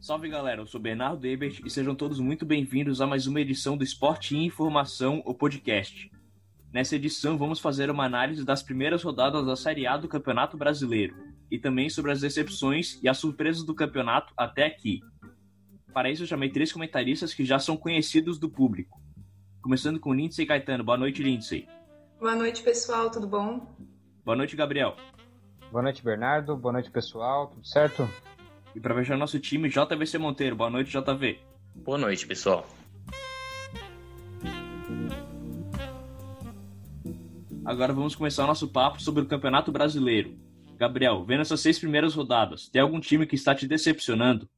Salve galera, eu sou Bernardo Ebert e sejam todos muito bem-vindos a mais uma edição do Esporte e Informação, o podcast. Nessa edição vamos fazer uma análise das primeiras rodadas da Série A do Campeonato Brasileiro e também sobre as decepções e as surpresas do campeonato até aqui. Para isso eu chamei três comentaristas que já são conhecidos do público. Começando com Lindsay Caetano. Boa noite, Lindsay. Boa noite, pessoal, tudo bom? Boa noite, Gabriel. Boa noite, Bernardo. Boa noite, pessoal. Tudo certo? E para fechar nosso time, JVC Monteiro. Boa noite, JV. Boa noite, pessoal. Agora vamos começar o nosso papo sobre o Campeonato Brasileiro. Gabriel, vendo essas seis primeiras rodadas, tem algum time que está te decepcionando?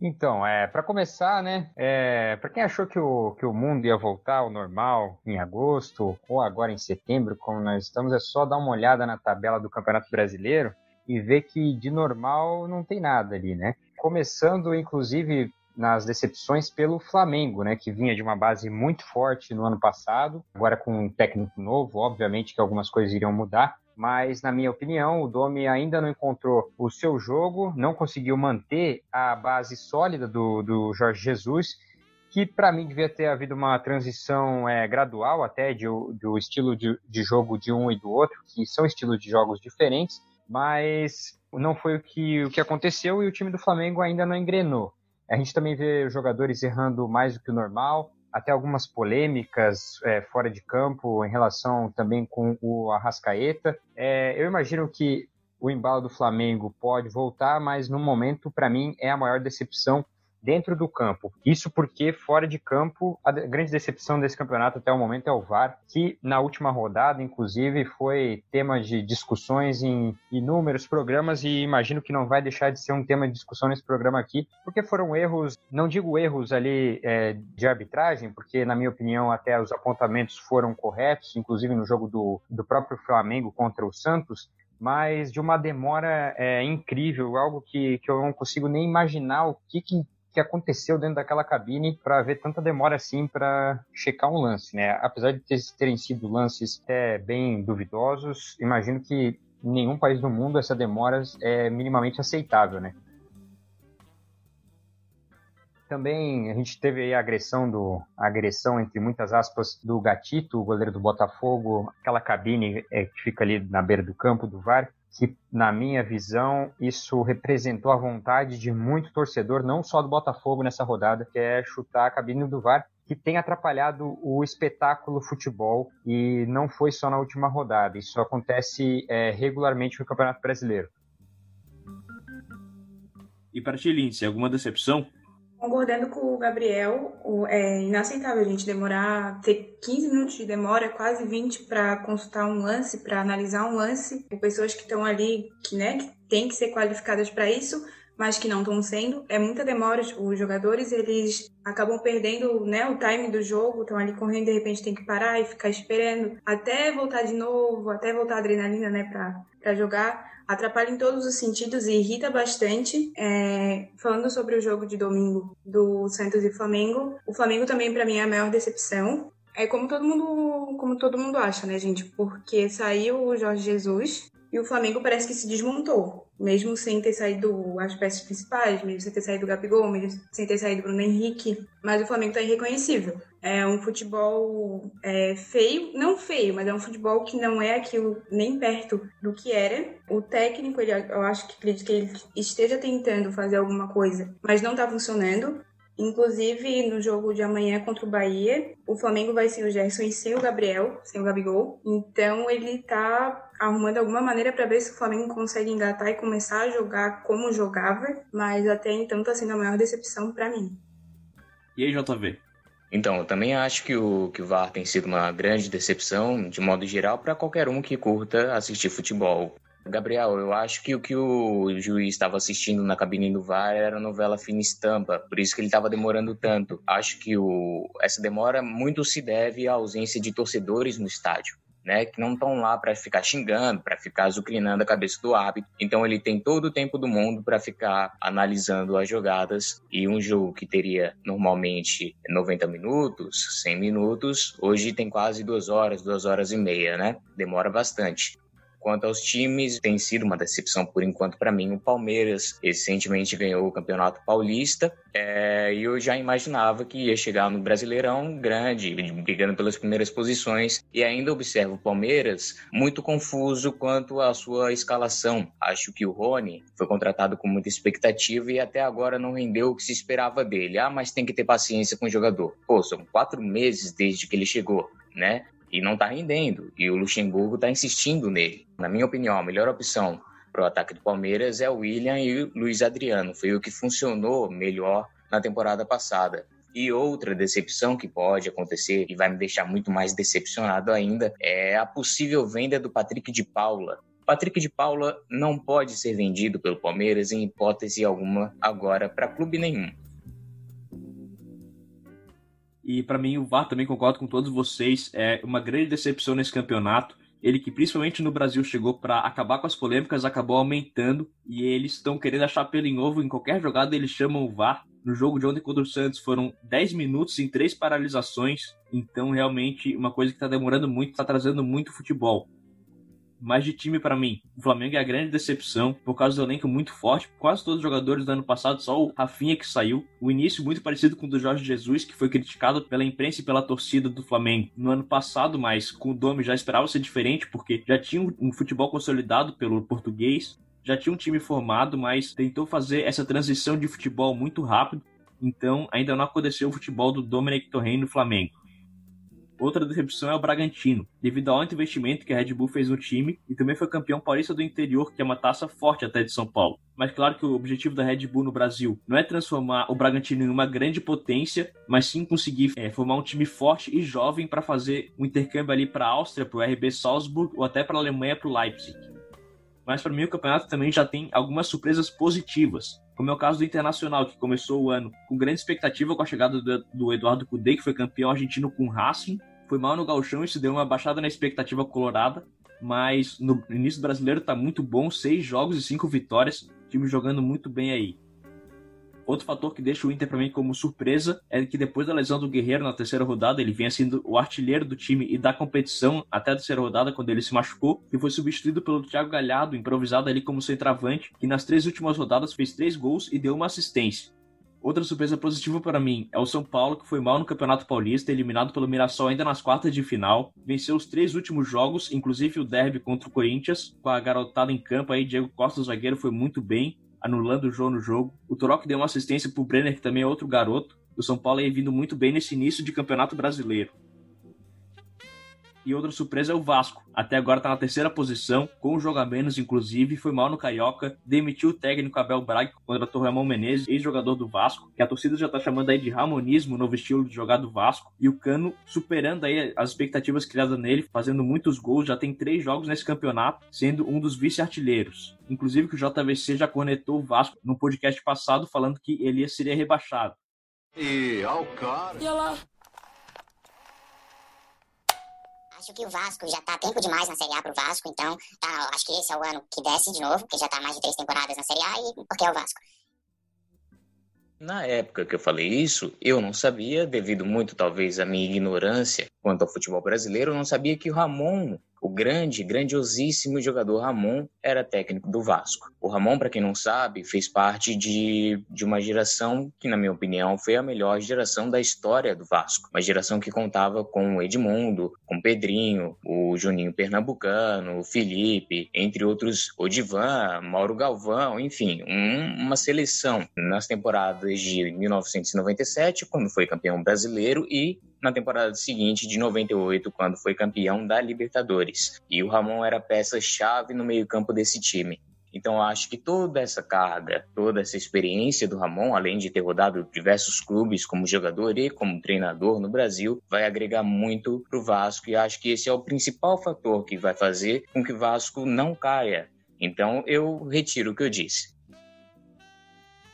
Então, é, para começar, né, é, para quem achou que o, que o mundo ia voltar ao normal em agosto ou agora em setembro, como nós estamos, é só dar uma olhada na tabela do Campeonato Brasileiro e ver que de normal não tem nada ali, né? Começando, inclusive, nas decepções pelo Flamengo, né, que vinha de uma base muito forte no ano passado, agora com um técnico novo, obviamente que algumas coisas iriam mudar, mas na minha opinião, o Domi ainda não encontrou o seu jogo, não conseguiu manter a base sólida do, do Jorge Jesus, que para mim devia ter havido uma transição é, gradual até de, do estilo de, de jogo de um e do outro, que são estilos de jogos diferentes, mas não foi o que, o que aconteceu e o time do Flamengo ainda não engrenou. A gente também vê jogadores errando mais do que o normal, até algumas polêmicas é, fora de campo em relação também com o Arrascaeta. É, eu imagino que o embalo do Flamengo pode voltar, mas no momento, para mim, é a maior decepção dentro do campo. Isso porque fora de campo, a grande decepção desse campeonato até o momento é o VAR, que na última rodada, inclusive, foi tema de discussões em inúmeros programas e imagino que não vai deixar de ser um tema de discussão nesse programa aqui, porque foram erros, não digo erros ali é, de arbitragem, porque na minha opinião até os apontamentos foram corretos, inclusive no jogo do, do próprio Flamengo contra o Santos, mas de uma demora é, incrível, algo que, que eu não consigo nem imaginar o que, que que aconteceu dentro daquela cabine para ver tanta demora assim para checar um lance, né? Apesar de terem sido lances é, bem duvidosos, imagino que em nenhum país do mundo essa demora é minimamente aceitável, né? Também a gente teve a agressão do a agressão entre muitas aspas do Gatito, o goleiro do Botafogo, aquela cabine é, que fica ali na beira do campo do VAR, que, na minha visão, isso representou a vontade de muito torcedor, não só do Botafogo nessa rodada, que é chutar a cabine do VAR, que tem atrapalhado o espetáculo futebol e não foi só na última rodada. Isso acontece é, regularmente no Campeonato Brasileiro. E para ti, alguma decepção? Concordando com o Gabriel, é inaceitável a gente demorar, ter 15 minutos de demora, quase 20 para consultar um lance, para analisar um lance, com pessoas que estão ali, que, né, que têm que ser qualificadas para isso, mas que não estão sendo. É muita demora, os jogadores, eles acabam perdendo né, o time do jogo, estão ali correndo, de repente tem que parar e ficar esperando até voltar de novo, até voltar a adrenalina, né, para jogar atrapalha em todos os sentidos e irrita bastante. É, falando sobre o jogo de domingo do Santos e Flamengo, o Flamengo também para mim é a maior decepção. É como todo mundo, como todo mundo acha, né, gente? Porque saiu o Jorge Jesus e o Flamengo parece que se desmontou, mesmo sem ter saído as peças principais, mesmo sem ter saído o Gabigol, mesmo sem ter saído o Bruno Henrique. Mas o Flamengo tá irreconhecível. É um futebol é, feio, não feio, mas é um futebol que não é aquilo nem perto do que era. O técnico, ele, eu acho que acredito que ele esteja tentando fazer alguma coisa, mas não tá funcionando. Inclusive, no jogo de amanhã contra o Bahia, o Flamengo vai sem o Gerson e sem o Gabriel, sem o Gabigol. Então, ele tá arrumando alguma maneira para ver se o Flamengo consegue engatar e começar a jogar como jogava, mas até então tá sendo a maior decepção para mim. E aí, JV? Então, eu também acho que o, que o VAR tem sido uma grande decepção, de modo geral, para qualquer um que curta assistir futebol. Gabriel, eu acho que o que o juiz estava assistindo na cabine do VAR era novela Fina Estampa, por isso que ele estava demorando tanto. Acho que o, essa demora muito se deve à ausência de torcedores no estádio. né, que não estão lá para ficar xingando, para ficar azucrinando a cabeça do árbitro. Então ele tem todo o tempo do mundo para ficar analisando as jogadas e um jogo que teria normalmente 90 minutos, 100 minutos, hoje tem quase duas horas, duas horas e meia, né? Demora bastante. Quanto aos times, tem sido uma decepção por enquanto para mim. O Palmeiras recentemente ganhou o Campeonato Paulista é, e eu já imaginava que ia chegar no Brasileirão grande, brigando pelas primeiras posições. E ainda observo o Palmeiras muito confuso quanto à sua escalação. Acho que o Rony foi contratado com muita expectativa e até agora não rendeu o que se esperava dele. Ah, mas tem que ter paciência com o jogador. Pô, são quatro meses desde que ele chegou. Né? E não está rendendo. E o Luxemburgo está insistindo nele. Na minha opinião, a melhor opção para o ataque do Palmeiras é o William e o Luiz Adriano. Foi o que funcionou melhor na temporada passada. E outra decepção que pode acontecer e vai me deixar muito mais decepcionado ainda é a possível venda do Patrick de Paula. Patrick de Paula não pode ser vendido pelo Palmeiras em hipótese alguma agora para clube nenhum. E para mim o VAR também concordo com todos vocês, é uma grande decepção nesse campeonato. Ele que principalmente no Brasil chegou para acabar com as polêmicas, acabou aumentando e eles estão querendo achar pelo em ovo em qualquer jogada, eles chamam o VAR. No jogo de ontem contra o Santos foram 10 minutos em três paralisações, então realmente uma coisa que está demorando muito, está trazendo muito futebol mais de time para mim. O Flamengo é a grande decepção por causa do elenco muito forte. Quase todos os jogadores do ano passado, só o Rafinha que saiu. O início muito parecido com o do Jorge Jesus, que foi criticado pela imprensa e pela torcida do Flamengo no ano passado, mas com o Domi já esperava ser diferente, porque já tinha um futebol consolidado pelo português. Já tinha um time formado, mas tentou fazer essa transição de futebol muito rápido. Então, ainda não aconteceu o futebol do Dominic Torrent no Flamengo. Outra decepção é o Bragantino, devido ao alto investimento que a Red Bull fez no time e também foi campeão paulista do interior, que é uma taça forte até de São Paulo. Mas claro que o objetivo da Red Bull no Brasil não é transformar o Bragantino em uma grande potência, mas sim conseguir é, formar um time forte e jovem para fazer um intercâmbio ali para a Áustria, para o RB Salzburg ou até para a Alemanha, para o Leipzig. Mas para mim o campeonato também já tem algumas surpresas positivas como é o caso do Internacional, que começou o ano com grande expectativa com a chegada do, do Eduardo Cudê, que foi campeão argentino com o Racing, foi mal no Galchão, isso deu uma baixada na expectativa colorada, mas no início brasileiro tá muito bom, seis jogos e cinco vitórias, time jogando muito bem aí. Outro fator que deixa o Inter para mim como surpresa é que depois da lesão do Guerreiro na terceira rodada, ele vinha sendo o artilheiro do time e da competição até a terceira rodada, quando ele se machucou, e foi substituído pelo Thiago Galhardo, improvisado ali como centroavante, que nas três últimas rodadas fez três gols e deu uma assistência. Outra surpresa positiva para mim é o São Paulo, que foi mal no Campeonato Paulista, eliminado pelo Mirassol ainda nas quartas de final. Venceu os três últimos jogos, inclusive o derby contra o Corinthians, com a garotada em campo aí. Diego Costa, o zagueiro, foi muito bem anulando o jogo no jogo. O Torok deu uma assistência pro Brenner, que também é outro garoto. O São Paulo aí vindo muito bem nesse início de campeonato brasileiro. E outra surpresa é o Vasco. Até agora está na terceira posição, com um jogo a menos, inclusive, foi mal no Carioca, demitiu o técnico Abel Braga, contratou Ramon Menezes, ex-jogador do Vasco, que a torcida já está chamando aí de Ramonismo, novo estilo de jogar do Vasco, e o Cano superando aí as expectativas criadas nele, fazendo muitos gols, já tem três jogos nesse campeonato, sendo um dos vice-artilheiros. Inclusive que o JVC já cornetou o Vasco no podcast passado, falando que ele seria rebaixado. E ao cara. E lá. Acho que o Vasco já tá tempo demais na Série A pro Vasco, então tá, acho que esse é o ano que desce de novo, porque já tá mais de três temporadas na Série A e porque é o Vasco. Na época que eu falei isso, eu não sabia, devido muito talvez à minha ignorância quanto ao futebol brasileiro, eu não sabia que o Ramon o grande, grandiosíssimo jogador Ramon era técnico do Vasco. O Ramon, para quem não sabe, fez parte de, de uma geração que, na minha opinião, foi a melhor geração da história do Vasco. Uma geração que contava com o Edmundo, com o Pedrinho, o Juninho Pernambucano, o Felipe, entre outros, Odivan, Mauro Galvão, enfim, um, uma seleção nas temporadas de 1997, quando foi campeão brasileiro, e na temporada seguinte, de 98, quando foi campeão da Libertadores. E o Ramon era peça-chave no meio-campo desse time. Então, acho que toda essa carga, toda essa experiência do Ramon, além de ter rodado diversos clubes como jogador e como treinador no Brasil, vai agregar muito para o Vasco. E acho que esse é o principal fator que vai fazer com que o Vasco não caia. Então, eu retiro o que eu disse.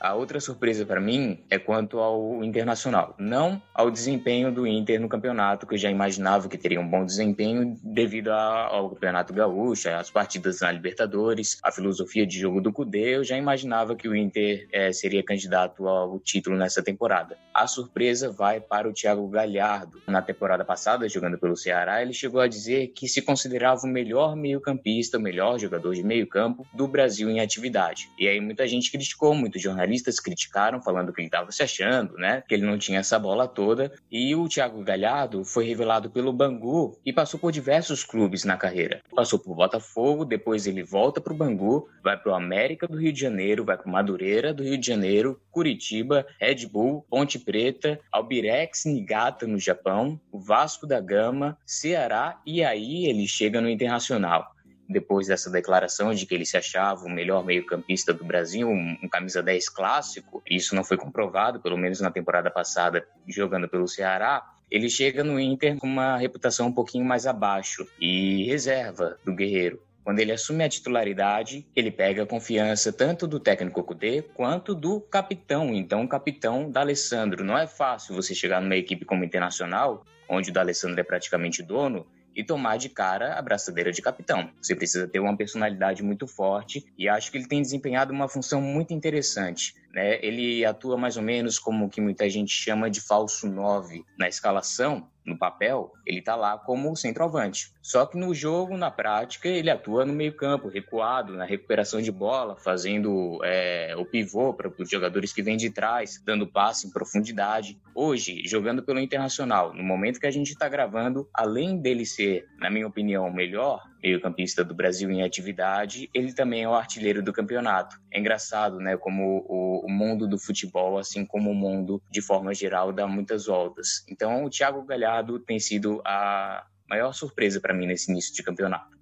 A outra surpresa para mim é quanto ao Internacional, não ao desempenho do Inter no campeonato, que eu já imaginava que teria um bom desempenho devido ao Campeonato Gaúcho, às partidas na Libertadores, a filosofia de jogo do Cudê, eu já imaginava que o Inter é, seria candidato ao título nessa temporada. A surpresa vai para o Thiago Galhardo. Na temporada passada, jogando pelo Ceará, ele chegou a dizer que se considerava o melhor meio-campista, o melhor jogador de meio-campo do Brasil em atividade. E aí muita gente criticou, muitos jornalistas criticaram, falando que ele estava se achando, né? Que ele não tinha essa bola toda. E o Thiago Galhardo foi revelado pelo Bangu e passou por diversos clubes na carreira. Passou por Botafogo, depois ele volta para o Bangu, vai para o América do Rio de Janeiro, vai para Madureira do Rio de Janeiro, Curitiba, Red Bull, Ponte Preta, Albirex Niigata no Japão, Vasco da Gama, Ceará e aí ele chega no Internacional depois dessa declaração de que ele se achava o melhor meio-campista do Brasil, um, um, camisa 10 clássico, isso não foi comprovado, pelo menos na temporada passada, jogando pelo Ceará. Ele chega no Inter com uma reputação um pouquinho mais abaixo e reserva do Guerreiro. Quando ele assume a titularidade, ele pega a confiança tanto do técnico Kudê quanto do capitão, então capitão da Alessandro. Não é fácil você chegar numa equipe como Internacional, onde o D'Alessandro é praticamente dono, e tomar de cara a braçadeira de capitão. Você precisa ter uma personalidade muito forte e acho que ele tem desempenhado uma função muito interessante. Né? Ele atua mais ou menos como o que muita gente chama de falso 9 na escalação, no papel, ele está lá como centroavante. Só que no jogo, na prática, ele atua no meio-campo, recuado, na recuperação de bola, fazendo é, o pivô para os jogadores que vêm de trás, dando passe em profundidade. Hoje, jogando pelo Internacional, no momento que a gente está gravando, além dele ser, na minha opinião, melhor meio-campista do Brasil em atividade, ele também é o artilheiro do campeonato. É engraçado, né, como o, o mundo do futebol, assim como o mundo de forma geral, dá muitas voltas. Então, o Thiago Galhardo tem sido a maior surpresa para mim nesse início de campeonato.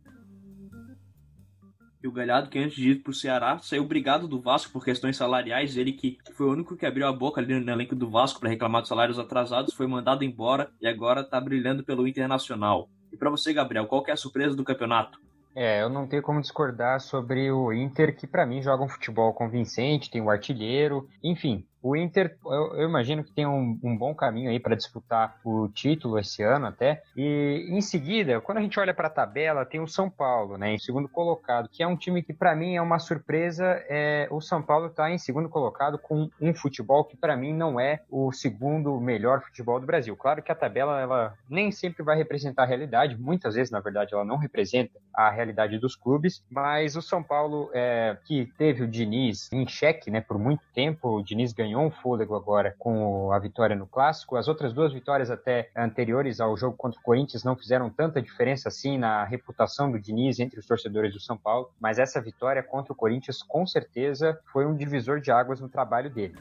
E o Galhardo, que antes de ir pro Ceará, saiu brigado do Vasco por questões salariais. Ele que foi o único que abriu a boca ali no elenco do Vasco para reclamar dos salários atrasados, foi mandado embora e agora tá brilhando pelo Internacional. E para você, Gabriel, qual que é a surpresa do campeonato? É, eu não tenho como discordar sobre o Inter, que para mim joga um futebol convincente, tem o um artilheiro, enfim, o Inter, eu, eu imagino que tem um, um bom caminho aí para disputar o título esse ano até. E em seguida, quando a gente olha para a tabela, tem o São Paulo, né, em segundo colocado, que é um time que para mim é uma surpresa. É, o São Paulo está em segundo colocado com um futebol que para mim não é o segundo melhor futebol do Brasil. Claro que a tabela ela nem sempre vai representar a realidade, muitas vezes na verdade ela não representa a realidade dos clubes, mas o São Paulo é, que teve o Diniz em xeque, né, por muito tempo, o Diniz ganhou ganhou um fôlego agora com a vitória no Clássico. As outras duas vitórias até anteriores ao jogo contra o Corinthians não fizeram tanta diferença assim na reputação do Diniz entre os torcedores do São Paulo, mas essa vitória contra o Corinthians com certeza foi um divisor de águas no trabalho dele.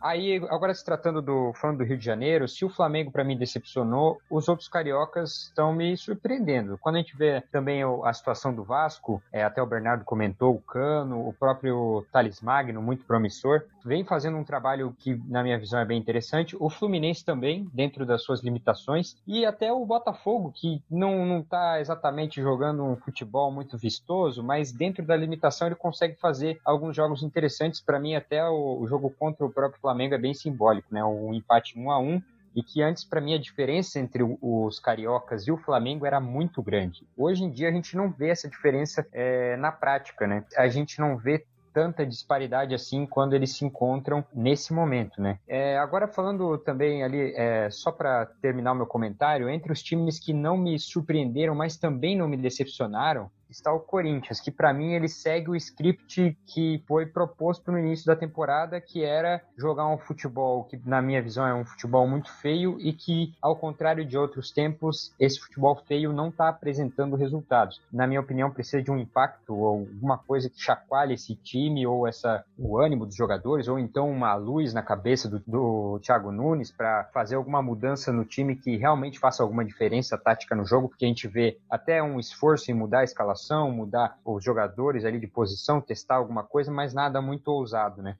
Aí, agora se tratando do falando do Rio de Janeiro, se o Flamengo para mim decepcionou, os outros cariocas estão me surpreendendo. Quando a gente vê também a situação do Vasco, é, até o Bernardo comentou, o Cano, o próprio Thales Magno, muito promissor, vem fazendo um trabalho que, na minha visão, é bem interessante. O Fluminense também, dentro das suas limitações, e até o Botafogo, que não está exatamente jogando um futebol muito vistoso, mas dentro da limitação ele consegue fazer alguns jogos interessantes. Para mim, até o, o jogo contra o próprio é bem simbólico, né? Um empate 1 a 1 e que antes para mim a diferença entre os cariocas e o Flamengo era muito grande. Hoje em dia a gente não vê essa diferença é, na prática, né? A gente não vê tanta disparidade assim quando eles se encontram nesse momento, né? É, agora falando também ali, é, só para terminar o meu comentário, entre os times que não me surpreenderam, mas também não me decepcionaram, está o Corinthians, que para mim ele segue o script que foi proposto no início da temporada, que era jogar um futebol que na minha visão é um futebol muito feio e que ao contrário de outros tempos, esse futebol feio não está apresentando resultados. Na minha opinião, precisa de um impacto ou alguma coisa que chacoalhe esse time ou essa o ânimo dos jogadores ou então uma luz na cabeça do, do Thiago Nunes para fazer alguma mudança no time que realmente faça alguma diferença tática no jogo, porque a gente vê até um esforço em mudar a escalação escalação, mudar os jogadores ali de posição, testar alguma coisa, mas nada muito ousado, né?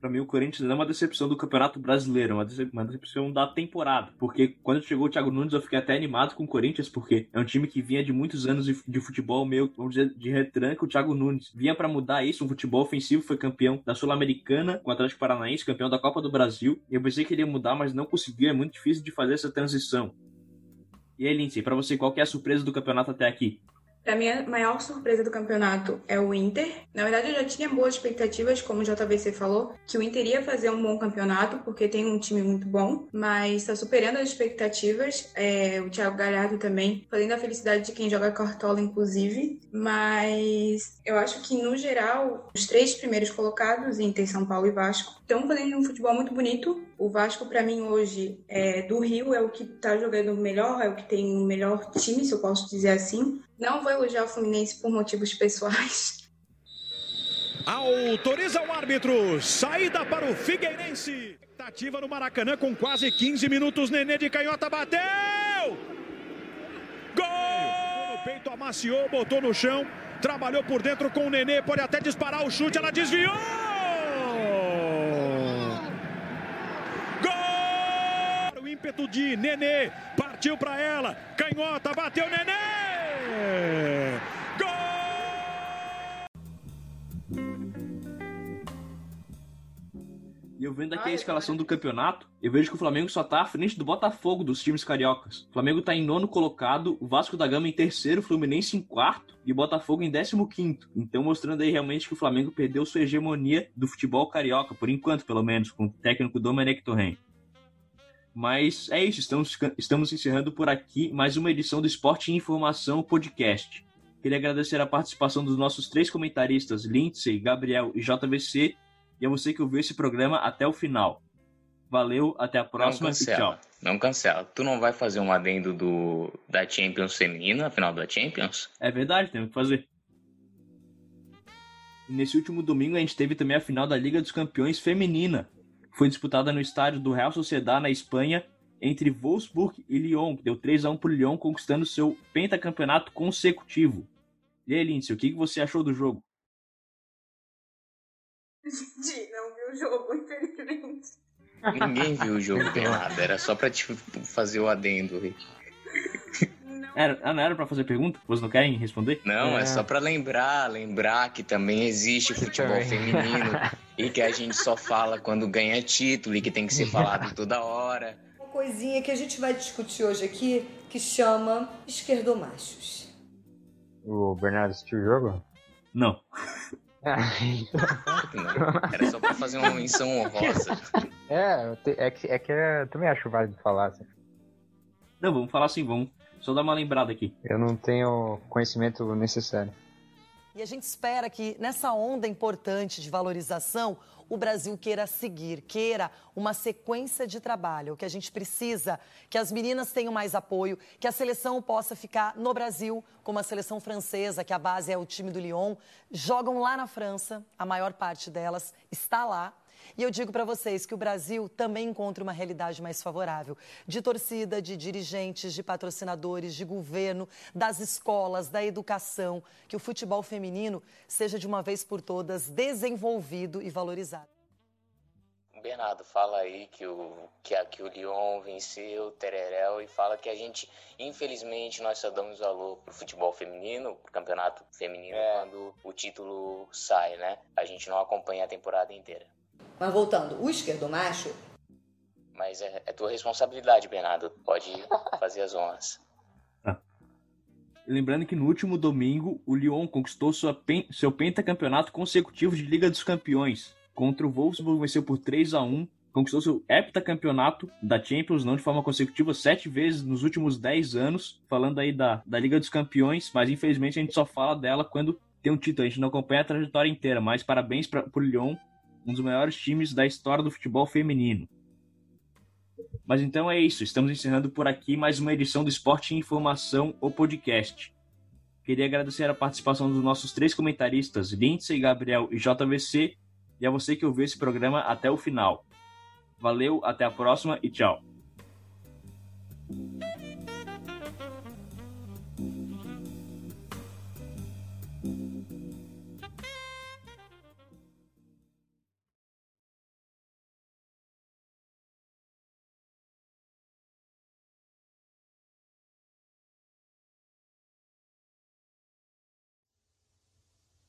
Pra mim, o Corinthians é uma decepção do Campeonato Brasileiro, uma, decep uma decepção da temporada. Porque quando chegou o Thiago Nunes, eu fiquei até animado com o Corinthians, porque é um time que vinha de muitos anos de, de futebol meio, vamos dizer, de retranca. O Thiago Nunes vinha para mudar isso, um futebol ofensivo, foi campeão da Sul-Americana com o Atlético Paranaense, campeão da Copa do Brasil. Eu pensei que ele ia mudar, mas não conseguiu, é muito difícil de fazer essa transição. E aí, Lindsay, pra você, qual é a surpresa do campeonato até aqui? Pra mim, a maior surpresa do campeonato é o Inter. Na verdade, eu já tinha boas expectativas, como o JVC falou, que o Inter ia fazer um bom campeonato, porque tem um time muito bom, mas está superando as expectativas. É, o Thiago Galhardo também, fazendo a felicidade de quem joga Cartola, inclusive. Mas eu acho que, no geral, os três primeiros colocados, Inter, São Paulo e Vasco, estão fazendo um futebol muito bonito. O Vasco, para mim, hoje, é, do Rio, é o que está jogando melhor, é o que tem o melhor time, se eu posso dizer assim. Não vou elogiar o Fluminense por motivos pessoais. Autoriza o árbitro. Saída para o Figueirense. Expectativa no Maracanã com quase 15 minutos. Nenê de canhota bateu. Gol! No peito amaciou, botou no chão. Trabalhou por dentro com o Nenê. Pode até disparar o chute. Ela desviou. Gol! O ímpeto de Nenê. Partiu para ela. Canhota, bateu Nenê. Gol! E eu vendo aqui a escalação do campeonato, eu vejo que o Flamengo só tá à frente do Botafogo dos times cariocas. O Flamengo tá em nono colocado, o Vasco da Gama em terceiro, o Fluminense em quarto e o Botafogo em décimo quinto. Então mostrando aí realmente que o Flamengo perdeu sua hegemonia do futebol carioca, por enquanto pelo menos, com o técnico Domenech Torren. Mas é isso, estamos, estamos encerrando por aqui mais uma edição do Esporte e Informação Podcast. Queria agradecer a participação dos nossos três comentaristas, Lindsay, Gabriel e JVC, e a você que ouviu esse programa até o final. Valeu, até a próxima não cancela, e tchau. Não cancela. Tu não vai fazer um adendo do, da Champions feminina, a final da Champions? É verdade, temos que fazer. E nesse último domingo a gente teve também a final da Liga dos Campeões feminina. Foi disputada no estádio do Real Sociedad na Espanha entre Wolfsburg e Lyon, que deu 3 a 1 para o Lyon, conquistando seu pentacampeonato consecutivo. E aí, Lindsay, o que você achou do jogo? Gente, não vi o jogo, infelizmente. Ninguém viu o jogo, Bernardo. Era só pra te fazer o adendo. Não. Era, ah, não era pra fazer pergunta? Vocês não querem responder? Não, é. É. só pra lembrar, lembrar que também existe futebol feminino e que a gente só fala quando ganha título e que tem que ser falado toda hora. Uma coisinha que a gente vai discutir hoje aqui que chama esquerdomachos. O Bernardo assistiu o jogo? Não. Claro que não. Era só pra fazer uma menção honrosa. é, é que, é que eu também acho válido falar. assim. Não, vamos falar assim, vamos só dar uma lembrada aqui. Eu não tenho conhecimento necessário. E a gente espera que nessa onda importante de valorização, o Brasil queira seguir, queira uma sequência de trabalho. O que a gente precisa que as meninas tenham mais apoio, que a seleção possa ficar no Brasil, como a seleção francesa, que a base é o time do Lyon, jogam lá na França, a maior parte delas está lá. E eu digo para vocês que o Brasil também encontra uma realidade mais favorável de torcida, de dirigentes, de patrocinadores, de governo, das escolas, da educação, que o futebol feminino seja de uma vez por todas desenvolvido e valorizado. Bernardo, fala aí que o, que, a, que o Lyon venceu o Tererel e fala que a gente, infelizmente, nós só damos valor pro futebol feminino, pro campeonato feminino, quando o título sai, né? A gente não acompanha a temporada inteira. Mas voltando, o esquerdomacho Mas é, é tua responsabilidade, Bernardo. Pode fazer as honras. E Lembrando que no último domingo, o Lyon conquistou sua pen- seu pentacampeonato consecutivo de Liga dos Campeões. Contra o Wolfsburg, venceu por 3 a 1 conquistou seu heptacampeonato da Champions, não de forma consecutiva, sete vezes nos últimos 10 anos, falando aí da, da Liga dos Campeões, mas infelizmente a gente só fala dela quando tem um título, a gente não acompanha a trajetória inteira, mas parabéns para o Lyon, um dos maiores times da história do futebol feminino. Mas então é isso, estamos encerrando por aqui mais uma edição do Esporte e Informação, o podcast. Queria agradecer a participação dos nossos três comentaristas, Lindsay, Gabriel e JVC, e a você que ouviu esse programa até o final. Valeu, até a próxima e tchau.